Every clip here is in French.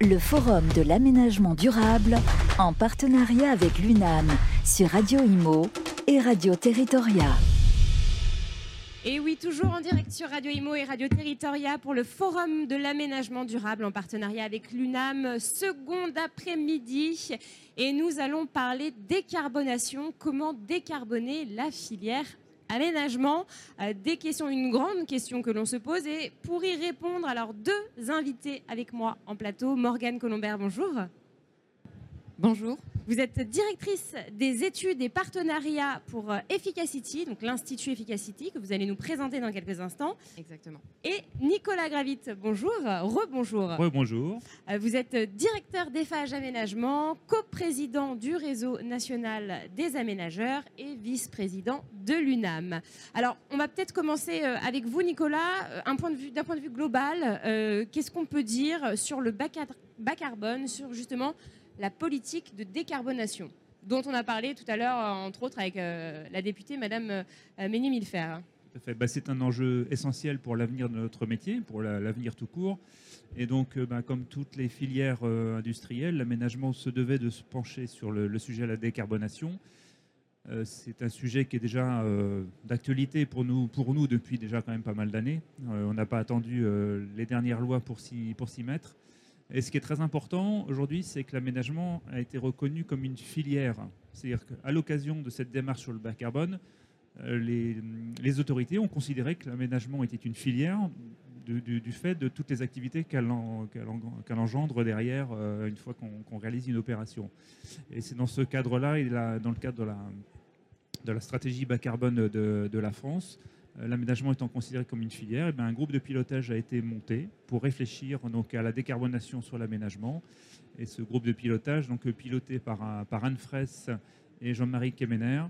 le Forum de l'aménagement durable en partenariat avec l'UNAM sur Radio Imo et Radio Territoria. Et oui, toujours en direct sur Radio Imo et Radio Territoria pour le Forum de l'aménagement durable en partenariat avec l'UNAM, second après-midi. Et nous allons parler décarbonation, comment décarboner la filière aménagement. Euh, des questions, une grande question que l'on se pose. Et pour y répondre, alors deux invités avec moi en plateau. Morgane Colombert, bonjour. Bonjour. Vous êtes directrice des études et partenariats pour euh, Efficacity, donc l'Institut Efficacity, que vous allez nous présenter dans quelques instants. Exactement. Et Nicolas Gravit, bonjour, rebonjour. Rebonjour. Euh, Vous êtes directeur d'EFAGE Aménagement, coprésident du réseau national des aménageurs et vice-président de l'UNAM. Alors, on va peut-être commencer euh, avec vous, Nicolas. Euh, Un point de vue, d'un point de vue global, euh, qu'est-ce qu'on peut dire sur le bas carbone, sur justement la politique de décarbonation dont on a parlé tout à l'heure, euh, entre autres avec euh, la députée Madame euh, Ménie Milfer. Tout à fait. Bah, c'est un enjeu essentiel pour l'avenir de notre métier, pour la- l'avenir tout court. Et donc, bah, comme toutes les filières industrielles, l'aménagement se devait de se pencher sur le, sujet de la décarbonation. C'est un sujet qui est déjà d'actualité pour nous, depuis déjà quand même pas mal d'années. On n'a pas attendu les dernières lois pour s'y mettre. Et ce qui est très important aujourd'hui, c'est que l'aménagement a été reconnu comme une filière. C'est-à-dire qu'à l'occasion de cette démarche sur le bas carbone, euh, les, autorités ont considéré que l'aménagement était une filière du, fait de toutes les activités qu'elle en- qu'elle en- qu'elle engendre derrière euh, une fois qu'on réalise une opération. Et c'est dans ce cadre-là, et dans le cadre de la, stratégie bas carbone de, la France, l'aménagement étant considéré comme une filière, eh un groupe de pilotage a été monté pour réfléchir donc, à la décarbonation sur l'aménagement. Et ce groupe de pilotage, donc, euh, piloté par, par Anne Fraisse et Jean-Marie Kemener,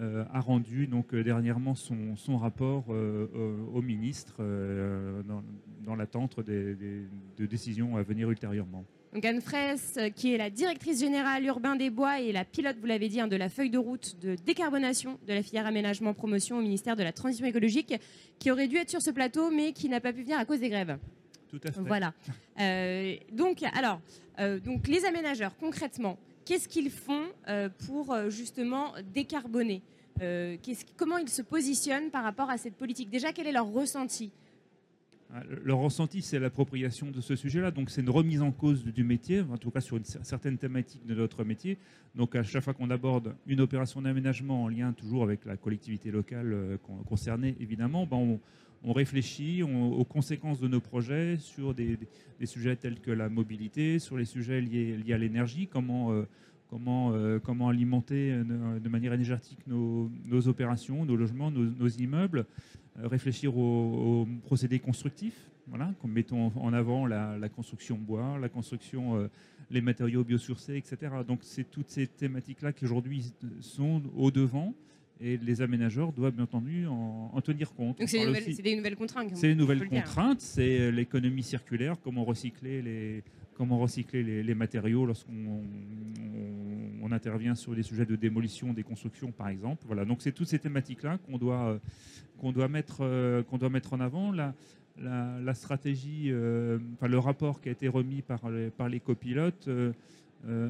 euh, a rendu euh, dernièrement son, rapport euh, euh, au ministre euh, dans, dans l'attente de décisions à venir ultérieurement. Donc Anne Fraisse, euh, qui est la directrice générale urbain des bois et la pilote, vous l'avez dit, hein, de la feuille de route de décarbonation de la filière aménagement promotion au ministère de la Transition écologique, qui aurait dû être sur ce plateau, mais qui n'a pas pu venir à cause des grèves. Tout à fait. Voilà. Euh, donc, alors, euh, donc les aménageurs, concrètement, qu'est-ce qu'ils font euh, pour justement décarboner Comment ils se positionnent par rapport à cette politique? Déjà, quel est leur ressenti Leur ressenti, c'est l'appropriation de ce sujet-là. Donc, c'est une remise en cause du métier, en tout cas sur une cer- certaine thématique de notre métier. Donc, à chaque fois qu'on aborde une opération d'aménagement en lien toujours avec la collectivité locale euh, con- concernée, évidemment, ben, on, réfléchit aux conséquences de nos projets sur des, sujets tels que la mobilité, sur les sujets liés, à l'énergie, comment, euh, comment, euh, comment alimenter de manière énergétique nos, opérations, nos logements, nos, immeubles, réfléchir aux, aux procédés constructifs, voilà, comme mettons en avant la, la construction bois, la construction, euh, les matériaux biosourcés, etc. Donc c'est toutes ces thématiques-là qui aujourd'hui sont au devant et les aménageurs doivent bien entendu en, en tenir compte. Donc, On c'est des, nouvelles- des nouvelles contraintes. c'est peut nouvelles contraintes, c'est euh, l'économie circulaire, comment recycler les, comment recycler les, matériaux lorsqu'on on- on intervient sur des sujets de démolition des constructions, par exemple. Voilà, donc c'est toutes ces thématiques-là qu'on doit, euh, qu'on doit, mettre, euh, qu'on doit mettre en avant. La, stratégie, euh, enfin le rapport qui a été remis par les, copilotes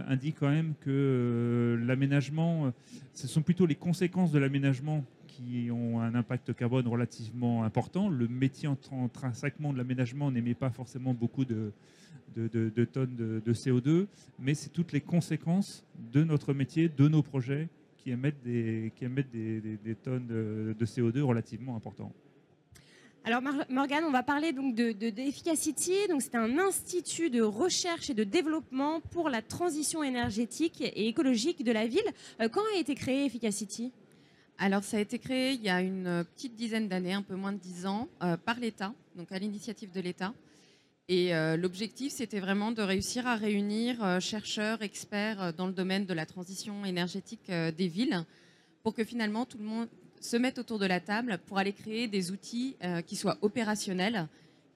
indique quand même que l'aménagement, ce sont plutôt les conséquences de l'aménagement qui ont un impact carbone relativement important. Le métier intr- intrinsèquement de l'aménagement n'émet pas forcément beaucoup de, tonnes de, de CO2, mais c'est toutes les conséquences de notre métier, de nos projets, qui émettent des, qui émettent des, tonnes de, de CO2 relativement importants. Alors Morgane, on va parler donc de. Donc c'est un institut de recherche et de développement pour la transition énergétique et écologique de la ville. Euh, quand a été créé Efficacity? Alors, ça a été créé il y a une euh, petite dizaine d'années, un peu moins de dix ans, euh, par l'État, donc à l'initiative de l'État. Et euh, l'objectif, c'était vraiment de réussir à réunir chercheurs, experts dans le domaine de la transition énergétique des villes, pour que finalement tout le monde se mette autour de la table pour aller créer des outils qui soient opérationnels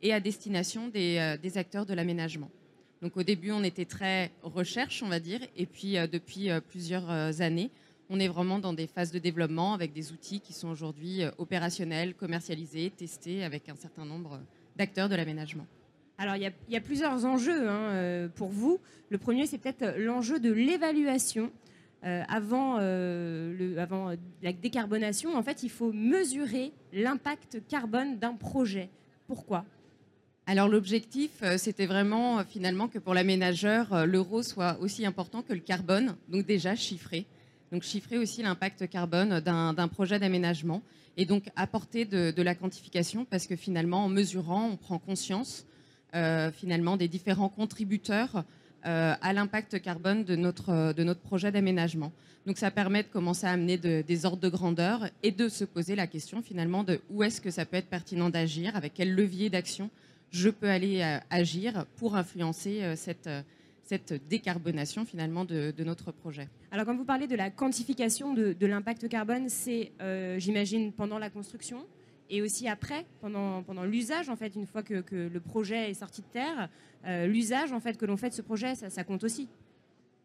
et à destination des, des acteurs de l'aménagement. Donc au début, on était très recherche, on va dire, et puis depuis plusieurs années, on est vraiment dans des phases de développement avec des outils qui sont aujourd'hui euh, opérationnels, commercialisés, testés avec un certain nombre d'acteurs de l'aménagement. Alors, il y, a plusieurs enjeux hein, pour vous. Le premier, c'est peut-être l'enjeu de l'évaluation. avant, le, avant la décarbonation, en fait, il faut mesurer l'impact carbone d'un projet. Pourquoi? Alors l'objectif, euh, c'était vraiment euh, finalement que pour l'aménageur, euh, l'euro soit aussi important que le carbone, donc déjà chiffré. Donc chiffrer aussi l'impact carbone d'un projet d'aménagement et donc apporter de, la quantification parce que finalement en mesurant, on prend conscience finalement des différents contributeurs à l'impact carbone de notre, de notre projet d'aménagement. Donc ça permet de commencer à amener des ordres de grandeur et de se poser la question finalement de où est-ce que ça peut être pertinent d'agir, avec quel levier d'action je peux aller euh, agir pour influencer euh, cette, euh, cette décarbonation finalement de, notre projet. Alors quand vous parlez de la quantification de, l'impact carbone, c'est j'imagine pendant la construction et aussi après, pendant, pendant l'usage en fait, une fois que, le projet est sorti de terre, l'usage en fait que l'on fait de ce projet, ça, ça compte aussi.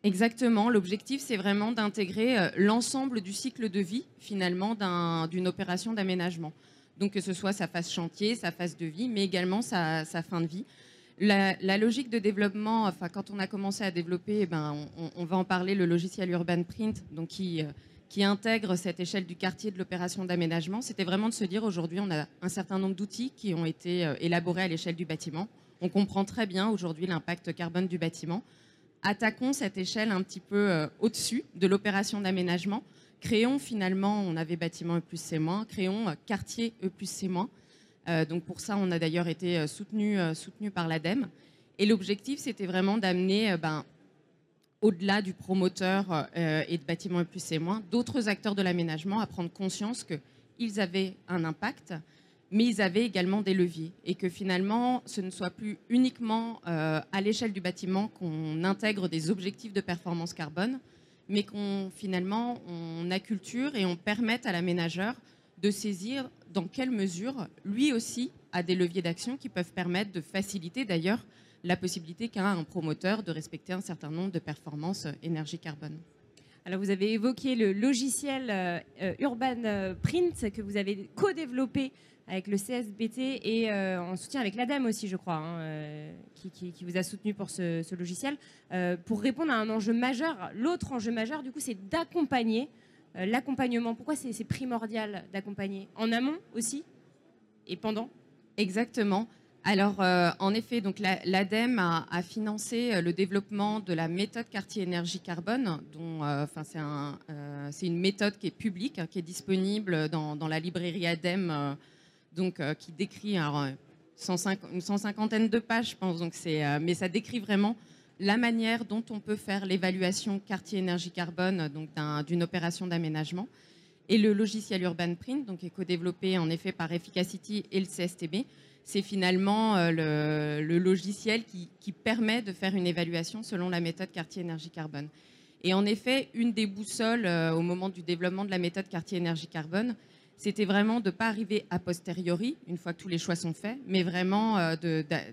Exactement. L'objectif, c'est vraiment d'intégrer l'ensemble du cycle de vie finalement d'une opération d'aménagement. Donc que ce soit sa phase chantier, sa phase de vie, mais également sa, fin de vie. La, logique de développement, enfin, quand on a commencé à développer, eh ben, on, va en parler, le logiciel Urban Print, donc qui, euh, qui intègre cette échelle du quartier de l'opération d'aménagement, c'était vraiment de se dire aujourd'hui, on a un certain nombre d'outils qui ont été euh, élaborés à l'échelle du bâtiment. On comprend très bien aujourd'hui l'impact carbone du bâtiment. Attaquons cette échelle un petit peu euh, au-dessus de l'opération d'aménagement Créons finalement, on avait bâtiment E plus C-, créons quartier E plus C-. Euh, donc pour ça, on a d'ailleurs été euh, soutenu, soutenu par l'ADEME. Et l'objectif, c'était vraiment d'amener, ben, au-delà du promoteur et de bâtiment E plus C-, d'autres acteurs de l'aménagement à prendre conscience qu'ils avaient un impact, mais ils avaient également des leviers. Et que finalement, ce ne soit plus uniquement à l'échelle du bâtiment qu'on intègre des objectifs de performance carbone, mais qu'on finalement on acculture et on permette à l'aménageur de saisir dans quelle mesure lui aussi a des leviers d'action qui peuvent permettre de faciliter d'ailleurs la possibilité qu'a un promoteur de respecter un certain nombre de performances énergie carbone. Alors vous avez évoqué le logiciel euh, euh, Urban Print que vous avez co-développé avec le CSBT et euh, en soutien avec l'ADEME aussi, je crois, hein, euh, qui, vous a soutenu pour ce, logiciel, euh, pour répondre à un enjeu majeur. L'autre enjeu majeur, du coup, c'est d'accompagner l'accompagnement. Pourquoi c'est primordial d'accompagner En amont aussi et pendant? Exactement. Alors, en effet, donc l'ADEME a, financé le développement de la méthode quartier énergie carbone, enfin, c'est une méthode qui est publique, hein, qui est disponible dans, la librairie ADEME donc euh, qui décrit alors, une cent cinquantaine de pages, je pense. Donc euh, mais ça décrit vraiment la manière dont on peut faire l'évaluation quartier énergie carbone donc d'une opération d'aménagement. Et le logiciel Urban Print, donc, co-développé en effet par Efficacity et le CSTB, c'est finalement euh, le, logiciel qui, qui, permet de faire une évaluation selon la méthode quartier énergie carbone. Et en effet, une des boussoles au moment du développement de la méthode quartier énergie carbone, c'était vraiment de ne pas arriver a posteriori, une fois que tous les choix sont faits, mais vraiment euh,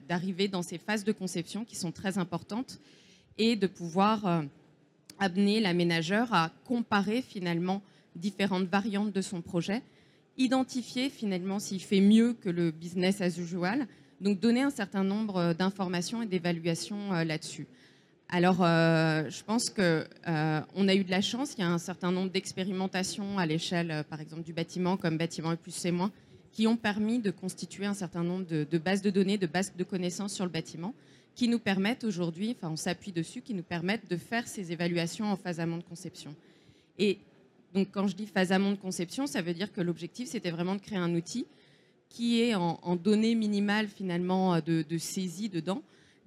d'arriver dans ces phases de conception qui sont très importantes et de pouvoir euh, amener l'aménageur à comparer finalement différentes variantes de son projet, identifier finalement s'il fait mieux que le business as usual, donc donner un certain nombre euh, d'informations et d'évaluations là-dessus. Alors, euh, je pense qu'on euh, a eu de la chance. Il y a un certain nombre d'expérimentations à l'échelle, euh, par exemple, du bâtiment, comme bâtiment et plus c'est moins, qui ont permis de constituer un certain nombre de, bases de données, de bases de connaissances sur le bâtiment, qui nous permettent aujourd'hui, enfin, on s'appuie dessus, qui nous permettent de faire ces évaluations en phase amont de conception. Et donc, quand je dis phase amont de conception, ça veut dire que l'objectif, c'était vraiment de créer un outil qui est en, données minimales, finalement, de, de saisie dedans,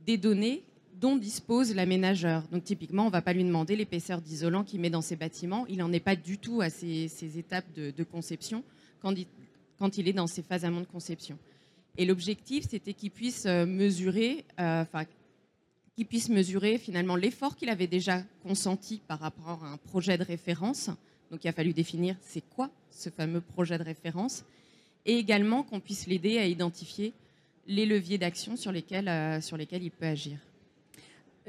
des données dont dispose l'aménageur. Donc typiquement, on ne va pas lui demander l'épaisseur d'isolant qu'il met dans ses bâtiments. Il n'en est pas du tout à ces, étapes de, conception quand il, est dans ses phases amont de conception. Et l'objectif, c'était qu'il puisse euh, mesurer, euh, qu'il puisse mesurer finalement l'effort qu'il avait déjà consenti par rapport à un projet de référence. Donc il a fallu définir c'est quoi ce fameux projet de référence, et également qu'on puisse l'aider à identifier les leviers d'action sur lesquels, euh, sur lesquels il peut agir.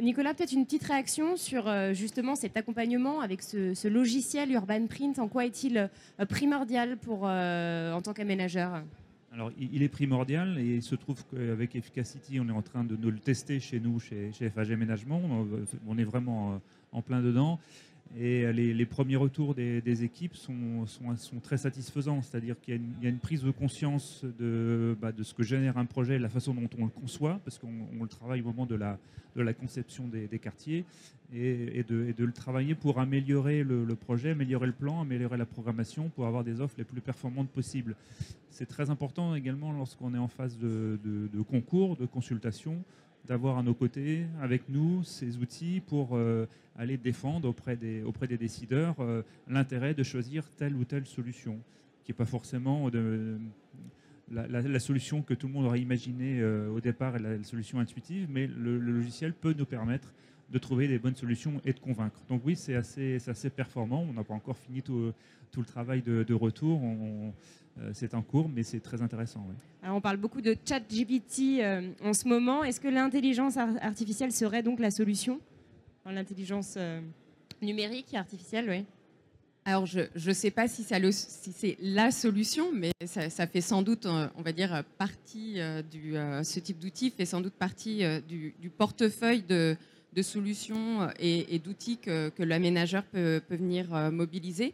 Nicolas, peut-être une petite réaction sur euh, justement cet accompagnement avec ce, logiciel Urban Print. En quoi est-il euh, primordial pour, euh, en tant qu'aménageur? Alors, il est primordial et il se trouve qu'avec Efficacity, on est en train de nous le tester chez nous, chez, chez FAG Ménagement. On est vraiment en plein dedans. Et les, premiers retours des, équipes sont, très satisfaisants, c'est-à-dire qu'il y, a une prise de conscience de, bah, de, ce que génère un projet, la façon dont on le conçoit, parce qu'on le travaille au moment de la, conception des, quartiers, et, de, le travailler pour améliorer le, projet, améliorer le plan, améliorer la programmation, pour avoir des offres les plus performantes possibles. C'est très important également lorsqu'on est en phase de concours, de consultation, d'avoir à nos côtés, avec nous, ces outils pour euh, aller défendre auprès des, auprès des décideurs euh, l'intérêt de choisir telle ou telle solution, qui n'est pas forcément la, solution que tout le monde aurait imaginée euh, au départ, la solution intuitive, mais le, logiciel peut nous permettre de trouver des bonnes solutions et de convaincre. Donc oui, c'est assez, assez performant. On n'a pas encore fini tout, tout le travail de, retour. Euh, c'est en cours, mais c'est très intéressant. on parle beaucoup de chat GPT euh, en ce moment. Est-ce que l'intelligence artificielle serait donc la solution L'intelligence euh, numérique et artificielle, oui. Alors, je ne sais pas si, si c'est la solution, mais ça, fait sans doute, on va dire, partie du. ce type d'outil fait sans doute partie du, portefeuille de, solutions et, d'outils que, l'aménageur peut, venir mobiliser.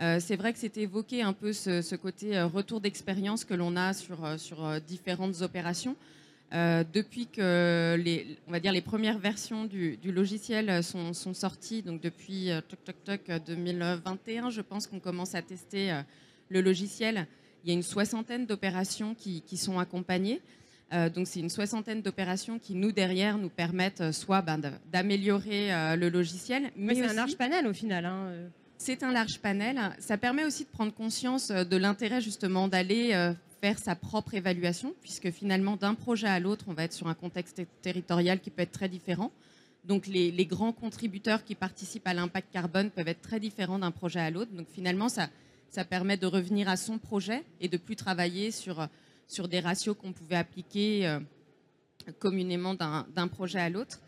Euh, c'est vrai que c'était évoqué un peu ce, côté euh, retour d'expérience que l'on a sur, euh, sur différentes opérations. depuis que les, on va dire les premières versions du, logiciel sont, sorties, donc depuis toc, toc, toc, 2021, je pense qu'on commence à tester le logiciel. Il y a une soixantaine d'opérations qui, sont accompagnées. Donc c'est une soixantaine d'opérations qui nous derrière nous permettent soit ben, d'améliorer le logiciel, mais, c'est un large panel au final. Hein, c'est un large panel. Ça permet aussi de prendre conscience euh, de l'intérêt justement d'aller euh, faire sa propre évaluation, puisque finalement d'un projet à l'autre, on va être sur un contexte territorial qui peut être très différent. Donc les, grands contributeurs qui participent à l'impact carbone peuvent être très différents d'un projet à l'autre. Donc finalement, ça, ça permet de revenir à son projet et de plus travailler sur, sur des ratios qu'on pouvait appliquer euh, communément d'un projet à l'autre.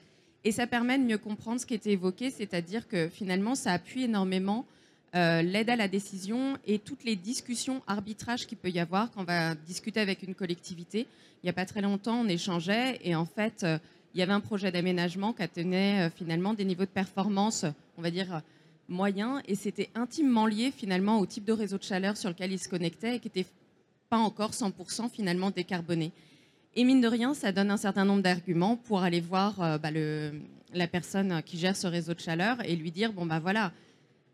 Et ça permet de mieux comprendre ce qui était évoqué, c'est-à-dire que finalement, ça appuie énormément euh, l'aide à la décision et toutes les discussions, arbitrages qu'il peut y avoir quand on va discuter avec une collectivité. Il n'y a pas très longtemps, on échangeait et en fait, euh, il y avait un projet d'aménagement qui attenait euh, finalement des niveaux de performance, on va dire, moyens et c'était intimement lié finalement au type de réseau de chaleur sur lequel il se connectait et qui n'était pas encore 100% finalement décarboné. Et mine de rien, ça donne un certain nombre d'arguments pour aller voir euh, bah, la personne qui gère ce réseau de chaleur et lui dire bon bah voilà,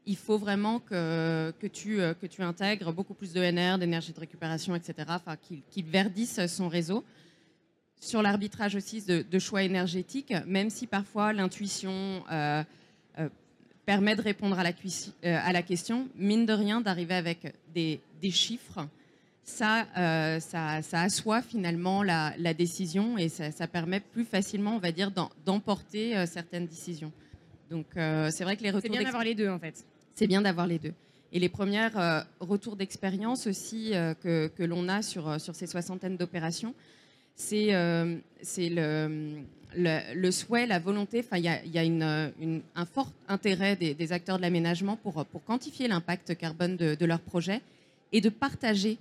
il faut vraiment que, que, tu, euh, que tu intègres beaucoup plus de NR, d'énergie de récupération, etc. Enfin, qu'il verdisse son réseau. Sur l'arbitrage aussi de, choix énergétiques, même si parfois l'intuition euh, permet de répondre à la, question, mine de rien, d'arriver avec des chiffres euh, ça, ça, assoit finalement la, décision et ça, permet plus facilement, on va dire, d'emporter euh, certaines décisions. Donc euh, c'est vrai que les retours... C'est bien d'avoir les deux en fait. C'est bien d'avoir les deux. Et les premiers retours d'expérience aussi que, l'on a sur, sur ces soixantaines d'opérations, c'est le, le, souhait, la volonté, enfin il y a, une, un fort intérêt des, acteurs de l'aménagement pour, pour quantifier l'impact carbone de, de leur projet et de partager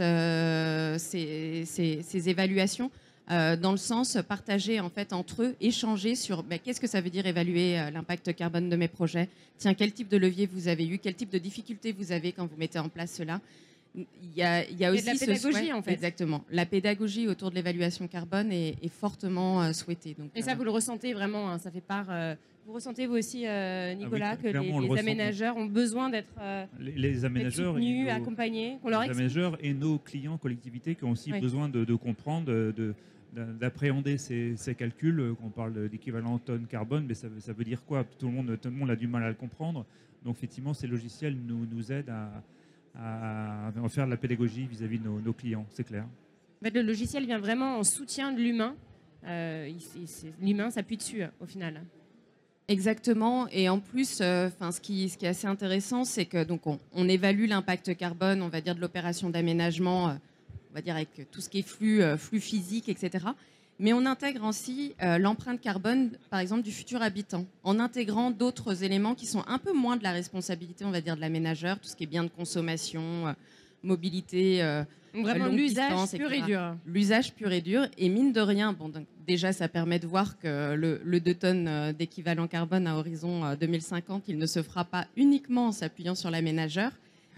euh, ces, évaluations euh, dans le sens partager en fait entre eux, échanger sur ben, qu'est-ce que ça veut dire évaluer euh, l'impact carbone de mes projets? Tiens, quel type de levier vous avez eu, quel type de difficultés vous avez quand vous mettez en place cela? Il y a, il y a aussi la pédagogie en fait. Exactement. La pédagogie autour de l'évaluation carbone est, fortement souhaitée. Donc, et ça, vous le ressentez vraiment. Hein, ça fait part vous ressentez vous aussi, euh, Nicolas, ah que les, aménageurs ont besoin d'être euh, les, aménageurs soutenus, accompagnés, qu'on leur Les aménageurs et nos clients collectivités qui ont aussi besoin de, comprendre, de, d'appréhender ces, calculs, euh, qu'on parle d'équivalent tonne carbone, mais ça, ça, veut dire quoi? Tout le, monde, tout le monde a du mal à le comprendre. Donc effectivement, ces logiciels nous, nous aident à, à, faire de la pédagogie vis-à-vis de nos, clients, c'est clair. le logiciel vient vraiment en soutien de l'humain. l'humain s'appuie dessus au final. Exactement. Et en plus, euh, enfin, ce, qui, ce qui est assez intéressant, c'est que donc on, évalue l'impact carbone, on va dire, de l'opération d'aménagement, euh, on va dire avec tout ce qui est flux, euh, flux physique, etc. Mais on intègre aussi l'empreinte carbone, par exemple, du futur habitant, en intégrant d'autres éléments qui sont un peu moins de la responsabilité, on va dire, de l'aménageur, tout ce qui est bien de consommation, mobilité. Vraiment l'usage pur et dur. L'usage pur et dur. Et mine de rien, bon, donc, déjà, ça permet de voir que le, le 2 tonnes d'équivalent carbone à horizon 2050, il ne se fera pas uniquement en s'appuyant sur l'aménageur.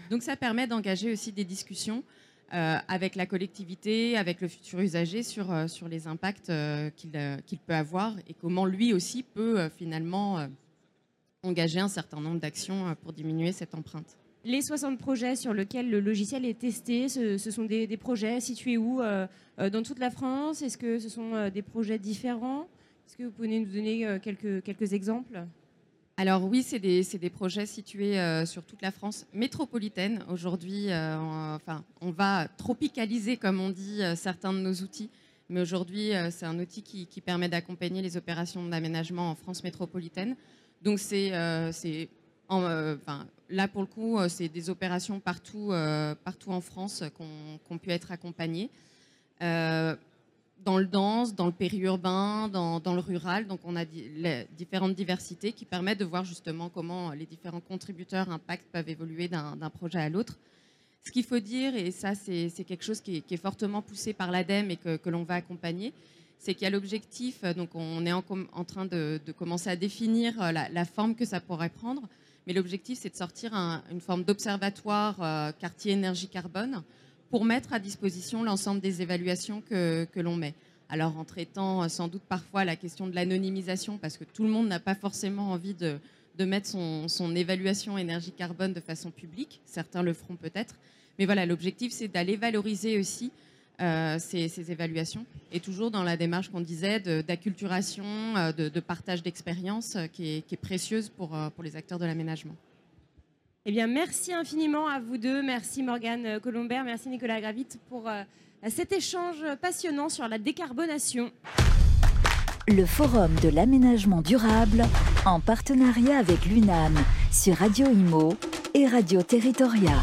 Donc ça permet d'engager aussi des discussions euh, avec la collectivité, avec le futur usager sur, euh, sur les impacts euh, qu'il peut avoir et comment lui aussi peut finalement engager un certain nombre d'actions pour diminuer cette empreinte. Les 60 projets sur lesquels le logiciel est testé, ce, sont des, projets situés où Dans toute la France? Est-ce que ce sont des projets différents? Est-ce que vous pouvez nous donner quelques, quelques exemples? Alors oui, c'est des, projets situés euh, sur toute la France métropolitaine. Aujourd'hui, euh, on, enfin, on va tropicaliser, comme on dit, euh, certains de nos outils. Mais aujourd'hui, c'est un outil qui, permet d'accompagner les opérations d'aménagement en France métropolitaine. Donc là pour le coup, c'est des opérations partout, partout en France qui ont pu être accompagnées dans le dense, dans le périurbain, dans, le rural. Donc on a différentes diversités qui permettent de voir justement comment les différents contributeurs impact peuvent évoluer d'un projet à l'autre. Ce qu'il faut dire, et ça c'est quelque chose qui est, fortement poussé par l'ADEME et que, l'on va accompagner, c'est qu'il y a l'objectif, donc on est en, train de, commencer à définir euh, la, la, forme que ça pourrait prendre, mais l'objectif c'est de sortir une forme d'observatoire euh, quartier énergie carbone pour mettre à disposition l'ensemble des évaluations que, l'on met. Alors en traitant euh, sans doute parfois la question de l'anonymisation, parce que tout le monde n'a pas forcément envie de, mettre son, évaluation énergie carbone de façon publique, certains le feront peut-être, mais voilà, l'objectif c'est d'aller valoriser aussi euh, ces, évaluations, et toujours dans la démarche qu'on disait d'acculturation, euh, de, partage d'expérience qui, est précieuse pour les acteurs de l'aménagement. Eh bien, merci infiniment à vous deux. Merci Morgane Colombert, merci Nicolas Gravit pour euh, cet échange passionnant sur la décarbonation. Le Forum de l'aménagement durable en partenariat avec l'UNAM sur Radio Imo et Radio Territoria.